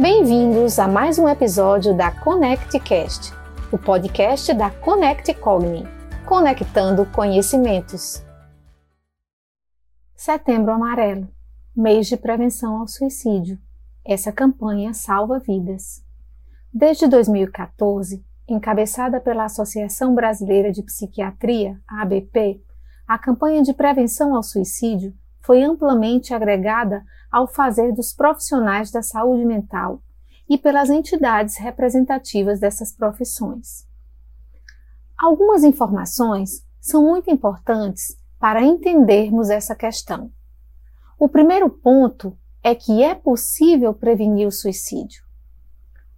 Bem-vindos a mais um episódio da ConnectCast, o podcast da Connect Cogni, conectando conhecimentos. Setembro Amarelo, mês de prevenção ao suicídio. Essa campanha salva vidas. Desde 2014, encabeçada pela Associação Brasileira de Psiquiatria, ABP, a campanha de prevenção ao suicídio foi amplamente agregada ao fazer dos profissionais da saúde mental e pelas entidades representativas dessas profissões. Algumas informações são muito importantes para entendermos essa questão. O primeiro ponto é que é possível prevenir o suicídio.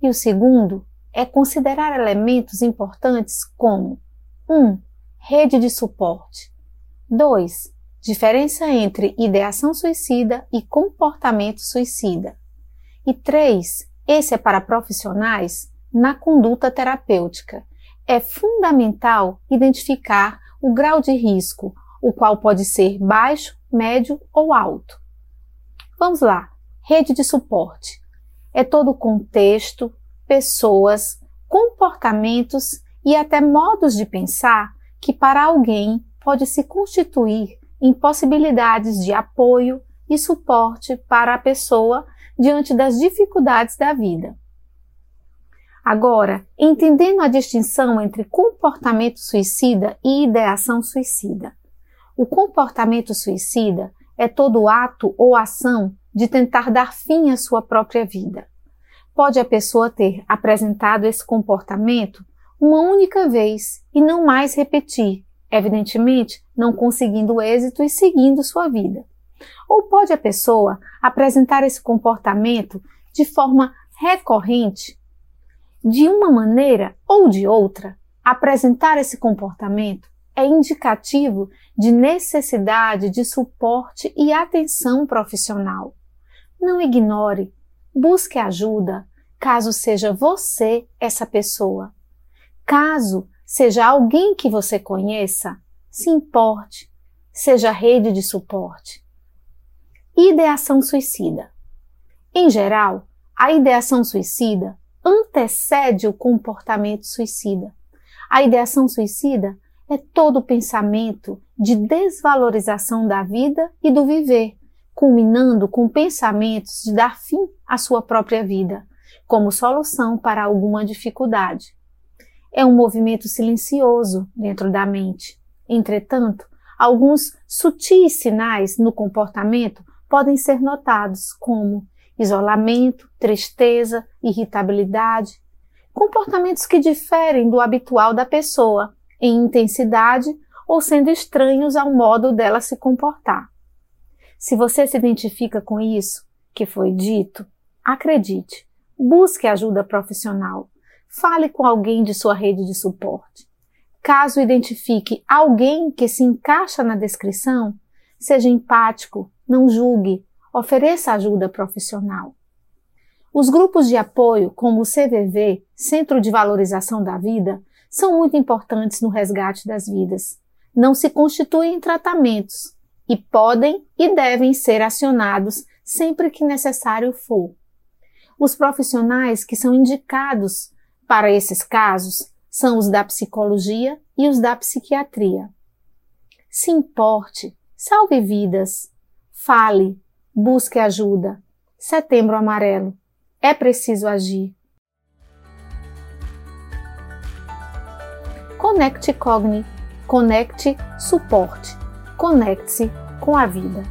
E o segundo é considerar elementos importantes como 1. Um, rede de suporte. 2. Diferença entre ideação suicida e comportamento suicida. E 3. Esse é para profissionais na conduta terapêutica. É fundamental identificar o grau de risco, o qual pode ser baixo, médio ou alto. Vamos lá. Rede de suporte. É todo o contexto, pessoas, comportamentos e até modos de pensar que para alguém pode se constituir em possibilidades de apoio e suporte para a pessoa diante das dificuldades da vida. Agora, entendendo a distinção entre comportamento suicida e ideação suicida. O comportamento suicida é todo ato ou ação de tentar dar fim à sua própria vida. Pode a pessoa ter apresentado esse comportamento uma única vez e não mais repetir, evidentemente não conseguindo êxito e seguindo sua vida. Ou pode a pessoa apresentar esse comportamento de forma recorrente, de uma maneira ou de outra, apresentar esse comportamento é indicativo de necessidade de suporte e atenção profissional. Não ignore, busque ajuda, caso seja você essa pessoa. Caso seja alguém que você conheça, se importe, seja rede de suporte. Ideação suicida. Em geral, a ideação suicida antecede o comportamento suicida. A ideação suicida é todo o pensamento de desvalorização da vida e do viver, culminando com pensamentos de dar fim à sua própria vida, como solução para alguma dificuldade é um movimento silencioso dentro da mente. Entretanto, alguns sutis sinais no comportamento podem ser notados, como isolamento, tristeza, irritabilidade, comportamentos que diferem do habitual da pessoa em intensidade ou sendo estranhos ao modo dela se comportar. Se você se identifica com isso que foi dito, acredite, busque ajuda profissional fale com alguém de sua rede de suporte. Caso identifique alguém que se encaixa na descrição, seja empático, não julgue, ofereça ajuda profissional. Os grupos de apoio, como o CVV, Centro de Valorização da Vida, são muito importantes no resgate das vidas. Não se constituem em tratamentos e podem e devem ser acionados sempre que necessário for. Os profissionais que são indicados para esses casos, são os da psicologia e os da psiquiatria. Se importe, salve vidas, fale, busque ajuda. Setembro Amarelo. É preciso agir. Conecte Cogni. Conecte Suporte. Conecte-se com a vida.